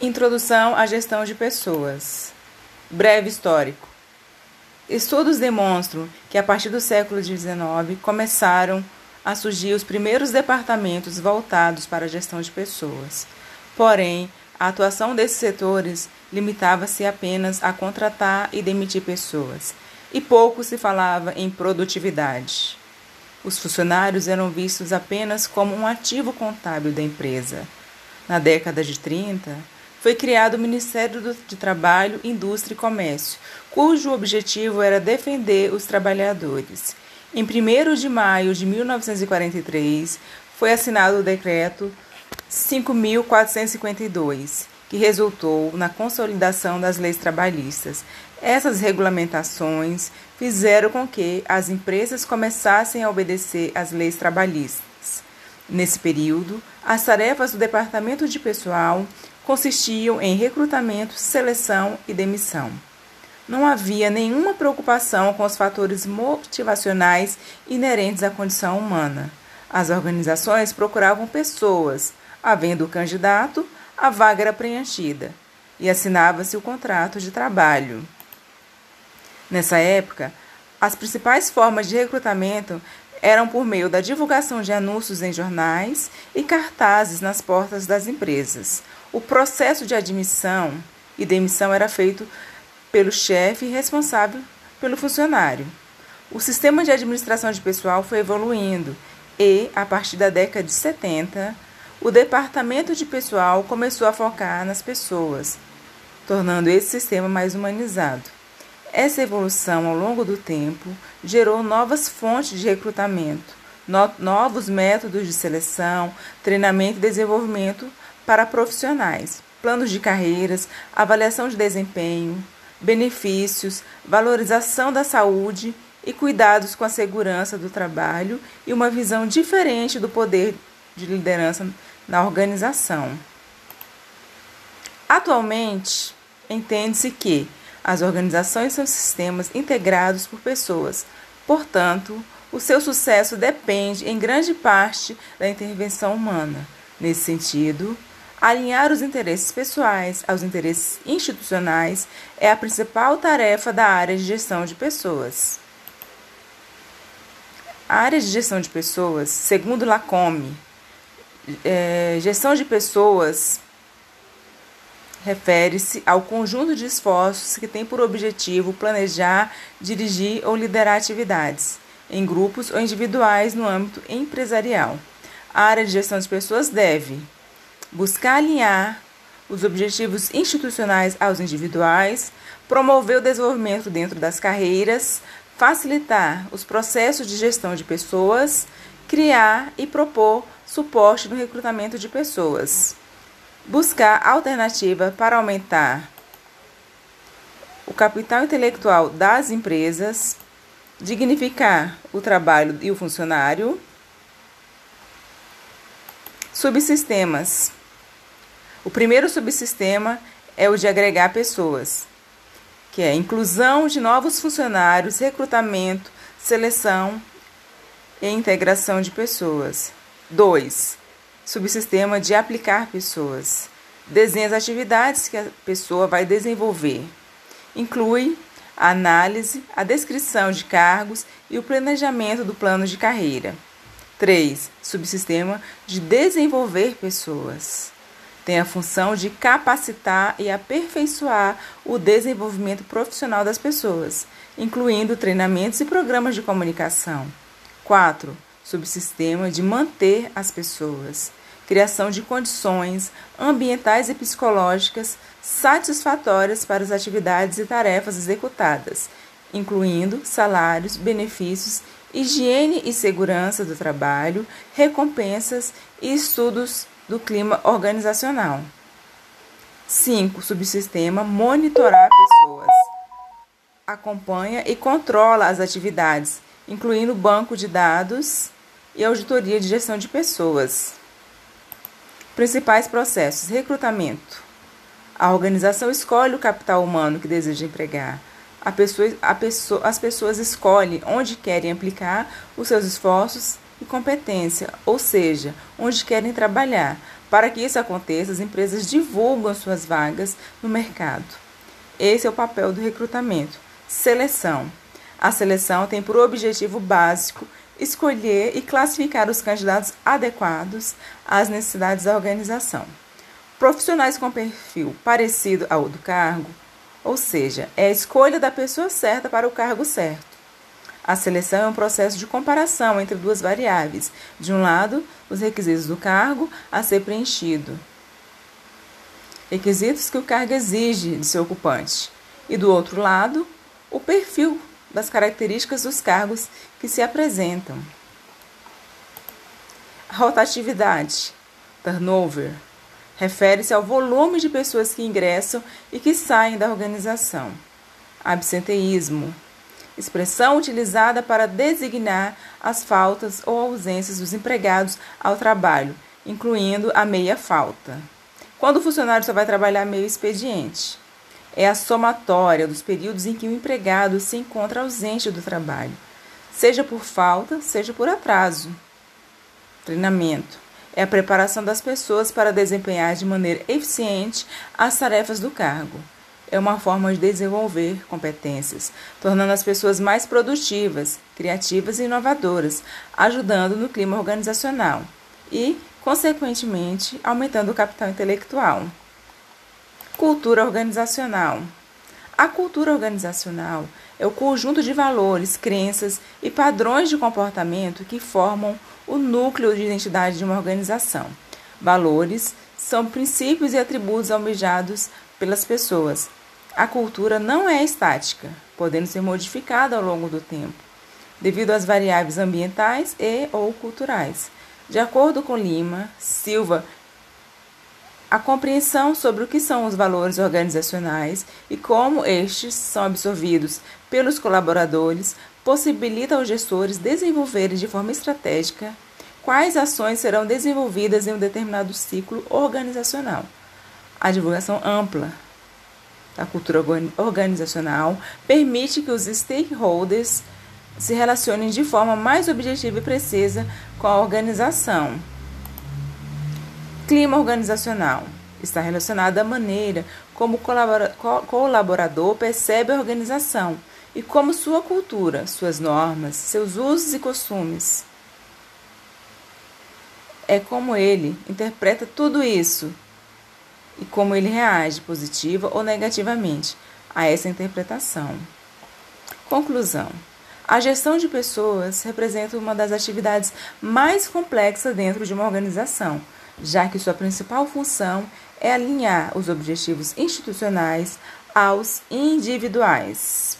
Introdução à gestão de pessoas. Breve histórico. Estudos demonstram que a partir do século XIX começaram a surgir os primeiros departamentos voltados para a gestão de pessoas. Porém, a atuação desses setores limitava-se apenas a contratar e demitir pessoas, e pouco se falava em produtividade. Os funcionários eram vistos apenas como um ativo contábil da empresa. Na década de 30, foi criado o Ministério de Trabalho, Indústria e Comércio, cujo objetivo era defender os trabalhadores. Em 1 de maio de 1943, foi assinado o Decreto 5.452, que resultou na consolidação das leis trabalhistas. Essas regulamentações fizeram com que as empresas começassem a obedecer às leis trabalhistas. Nesse período, as tarefas do Departamento de Pessoal consistiam em recrutamento, seleção e demissão. Não havia nenhuma preocupação com os fatores motivacionais inerentes à condição humana. As organizações procuravam pessoas, havendo o candidato, a vaga era preenchida e assinava-se o contrato de trabalho. Nessa época, as principais formas de recrutamento eram por meio da divulgação de anúncios em jornais e cartazes nas portas das empresas. O processo de admissão e demissão era feito pelo chefe responsável pelo funcionário. O sistema de administração de pessoal foi evoluindo e, a partir da década de 70, o departamento de pessoal começou a focar nas pessoas, tornando esse sistema mais humanizado. Essa evolução ao longo do tempo gerou novas fontes de recrutamento, no novos métodos de seleção, treinamento e desenvolvimento para profissionais, planos de carreiras, avaliação de desempenho, benefícios, valorização da saúde e cuidados com a segurança do trabalho e uma visão diferente do poder de liderança na organização. Atualmente, entende-se que as organizações são sistemas integrados por pessoas, portanto, o seu sucesso depende em grande parte da intervenção humana. Nesse sentido, alinhar os interesses pessoais aos interesses institucionais é a principal tarefa da área de gestão de pessoas. A área de gestão de pessoas, segundo Lacombe, é, gestão de pessoas refere-se ao conjunto de esforços que tem por objetivo planejar, dirigir ou liderar atividades, em grupos ou individuais no âmbito empresarial. A área de gestão de pessoas deve buscar alinhar os objetivos institucionais aos individuais, promover o desenvolvimento dentro das carreiras, facilitar os processos de gestão de pessoas, criar e propor suporte no recrutamento de pessoas buscar alternativa para aumentar o capital intelectual das empresas, dignificar o trabalho e o funcionário, subsistemas. O primeiro subsistema é o de agregar pessoas, que é inclusão de novos funcionários, recrutamento, seleção e integração de pessoas. 2 subsistema de aplicar pessoas. Desenha as atividades que a pessoa vai desenvolver. Inclui a análise, a descrição de cargos e o planejamento do plano de carreira. 3. Subsistema de desenvolver pessoas. Tem a função de capacitar e aperfeiçoar o desenvolvimento profissional das pessoas, incluindo treinamentos e programas de comunicação. 4. Subsistema de manter as pessoas criação de condições ambientais e psicológicas satisfatórias para as atividades e tarefas executadas, incluindo salários, benefícios, higiene e segurança do trabalho, recompensas e estudos do clima organizacional. 5. Subsistema monitorar pessoas. Acompanha e controla as atividades, incluindo banco de dados e auditoria de gestão de pessoas. Principais processos: recrutamento. A organização escolhe o capital humano que deseja empregar. A pessoa, a pessoa, as pessoas escolhem onde querem aplicar os seus esforços e competência, ou seja, onde querem trabalhar. Para que isso aconteça, as empresas divulgam suas vagas no mercado. Esse é o papel do recrutamento. Seleção. A seleção tem por objetivo básico escolher e classificar os candidatos adequados às necessidades da organização. Profissionais com perfil parecido ao do cargo, ou seja, é a escolha da pessoa certa para o cargo certo. A seleção é um processo de comparação entre duas variáveis. De um lado, os requisitos do cargo a ser preenchido, requisitos que o cargo exige de seu ocupante, e do outro lado, o perfil das características dos cargos que se apresentam. Rotatividade, turnover, refere-se ao volume de pessoas que ingressam e que saem da organização. Absenteísmo, expressão utilizada para designar as faltas ou ausências dos empregados ao trabalho, incluindo a meia falta. Quando o funcionário só vai trabalhar meio expediente é a somatória dos períodos em que o empregado se encontra ausente do trabalho, seja por falta, seja por atraso. Treinamento é a preparação das pessoas para desempenhar de maneira eficiente as tarefas do cargo. É uma forma de desenvolver competências, tornando as pessoas mais produtivas, criativas e inovadoras, ajudando no clima organizacional e, consequentemente, aumentando o capital intelectual. Cultura organizacional. A cultura organizacional é o conjunto de valores, crenças e padrões de comportamento que formam o núcleo de identidade de uma organização. Valores são princípios e atributos almejados pelas pessoas. A cultura não é estática, podendo ser modificada ao longo do tempo, devido às variáveis ambientais e ou culturais. De acordo com Lima, Silva a compreensão sobre o que são os valores organizacionais e como estes são absorvidos pelos colaboradores possibilita aos gestores desenvolverem de forma estratégica quais ações serão desenvolvidas em um determinado ciclo organizacional. A divulgação ampla da cultura organizacional permite que os stakeholders se relacionem de forma mais objetiva e precisa com a organização. Clima organizacional está relacionado à maneira como o colaborador percebe a organização e como sua cultura, suas normas, seus usos e costumes. É como ele interpreta tudo isso e como ele reage positiva ou negativamente a essa interpretação. Conclusão: a gestão de pessoas representa uma das atividades mais complexas dentro de uma organização já que sua principal função é alinhar os objetivos institucionais aos individuais.